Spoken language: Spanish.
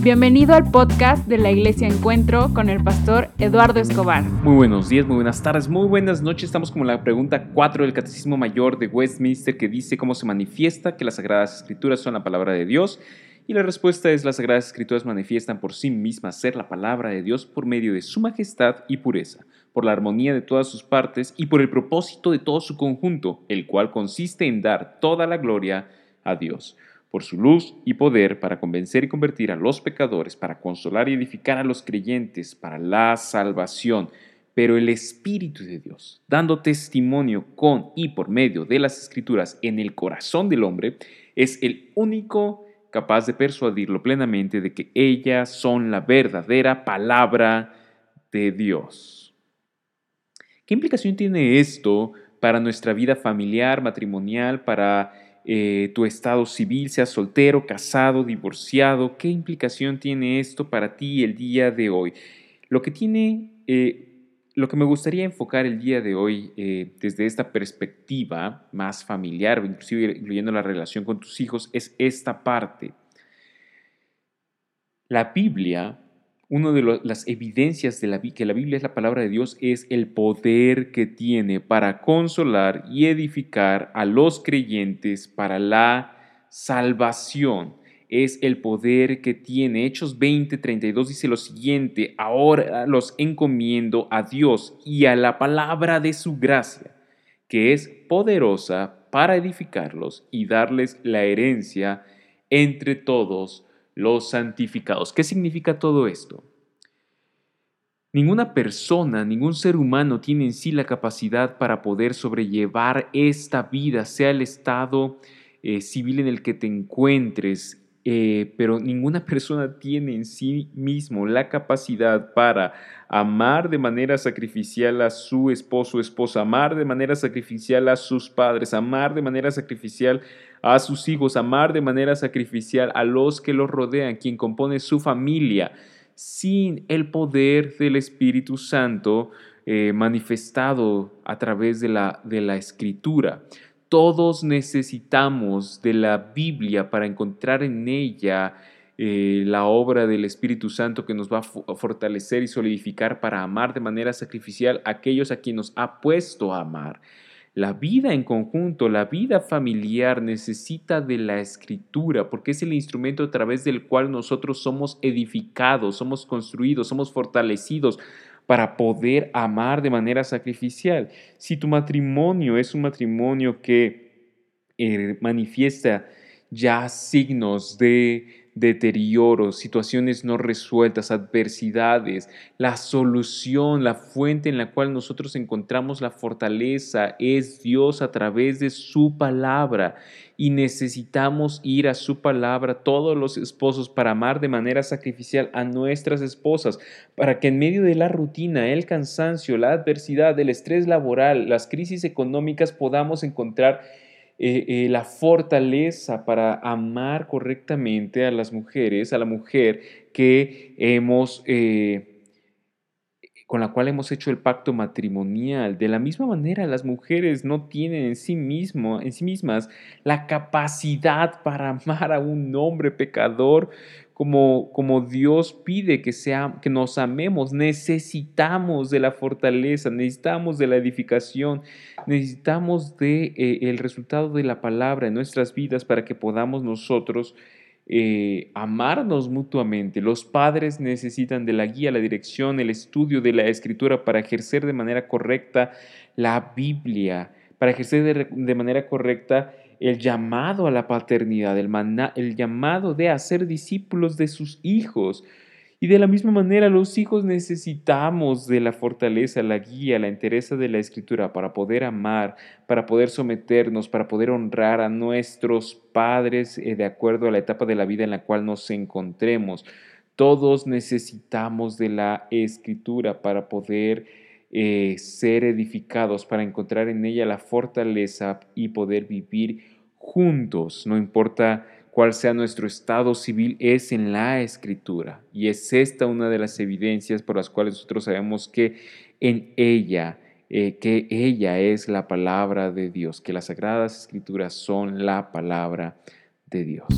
Bienvenido al podcast de la Iglesia Encuentro con el pastor Eduardo Escobar. Muy buenos días, muy buenas tardes, muy buenas noches. Estamos como la pregunta 4 del Catecismo Mayor de Westminster que dice cómo se manifiesta que las Sagradas Escrituras son la palabra de Dios. Y la respuesta es las Sagradas Escrituras manifiestan por sí mismas ser la palabra de Dios por medio de su majestad y pureza, por la armonía de todas sus partes y por el propósito de todo su conjunto, el cual consiste en dar toda la gloria a Dios por su luz y poder para convencer y convertir a los pecadores, para consolar y edificar a los creyentes, para la salvación. Pero el Espíritu de Dios, dando testimonio con y por medio de las Escrituras en el corazón del hombre, es el único capaz de persuadirlo plenamente de que ellas son la verdadera palabra de Dios. ¿Qué implicación tiene esto para nuestra vida familiar, matrimonial, para eh, tu estado civil, seas soltero, casado, divorciado, ¿qué implicación tiene esto para ti el día de hoy? Lo que tiene, eh, lo que me gustaría enfocar el día de hoy eh, desde esta perspectiva más familiar, inclusive incluyendo la relación con tus hijos, es esta parte. La Biblia una de las evidencias de la, que la Biblia es la palabra de Dios es el poder que tiene para consolar y edificar a los creyentes para la salvación. Es el poder que tiene. Hechos 20, 32 dice lo siguiente, ahora los encomiendo a Dios y a la palabra de su gracia, que es poderosa para edificarlos y darles la herencia entre todos los santificados. ¿Qué significa todo esto? Ninguna persona, ningún ser humano tiene en sí la capacidad para poder sobrellevar esta vida, sea el estado eh, civil en el que te encuentres, eh, pero ninguna persona tiene en sí mismo la capacidad para amar de manera sacrificial a su esposo o esposa, amar de manera sacrificial a sus padres, amar de manera sacrificial a sus hijos, amar de manera sacrificial a los que los rodean, quien compone su familia, sin el poder del Espíritu Santo eh, manifestado a través de la, de la escritura. Todos necesitamos de la Biblia para encontrar en ella eh, la obra del Espíritu Santo que nos va a fortalecer y solidificar para amar de manera sacrificial a aquellos a quienes nos ha puesto a amar. La vida en conjunto, la vida familiar necesita de la escritura porque es el instrumento a través del cual nosotros somos edificados, somos construidos, somos fortalecidos para poder amar de manera sacrificial. Si tu matrimonio es un matrimonio que eh, manifiesta ya signos de deterioro, situaciones no resueltas, adversidades. La solución, la fuente en la cual nosotros encontramos la fortaleza es Dios a través de su palabra. Y necesitamos ir a su palabra todos los esposos para amar de manera sacrificial a nuestras esposas, para que en medio de la rutina, el cansancio, la adversidad, el estrés laboral, las crisis económicas podamos encontrar eh, eh, la fortaleza para amar correctamente a las mujeres, a la mujer que hemos, eh, con la cual hemos hecho el pacto matrimonial. De la misma manera, las mujeres no tienen en sí, mismo, en sí mismas la capacidad para amar a un hombre pecador como, como Dios pide que, sea, que nos amemos, necesitamos de la fortaleza, necesitamos de la edificación, necesitamos de eh, el resultado de la palabra en nuestras vidas para que podamos nosotros eh, amarnos mutuamente. Los padres necesitan de la guía, la dirección, el estudio de la escritura para ejercer de manera correcta la Biblia, para ejercer de manera correcta el llamado a la paternidad, el, llamado de hacer discípulos de sus hijos. Y de la misma manera los hijos necesitamos de la fortaleza, la guía, la entereza de la escritura para poder amar, para poder someternos, para poder honrar a nuestros padres eh, de acuerdo a la etapa de la vida en la cual nos encontremos. Todos necesitamos de la escritura para poder eh, ser edificados, para encontrar en ella la fortaleza y poder vivir juntos, no importa cuál sea nuestro estado civil, es en la escritura. Y es esta una de las evidencias por las cuales nosotros sabemos que en ella, eh, que ella es la palabra de Dios, que las sagradas escrituras son la palabra de Dios.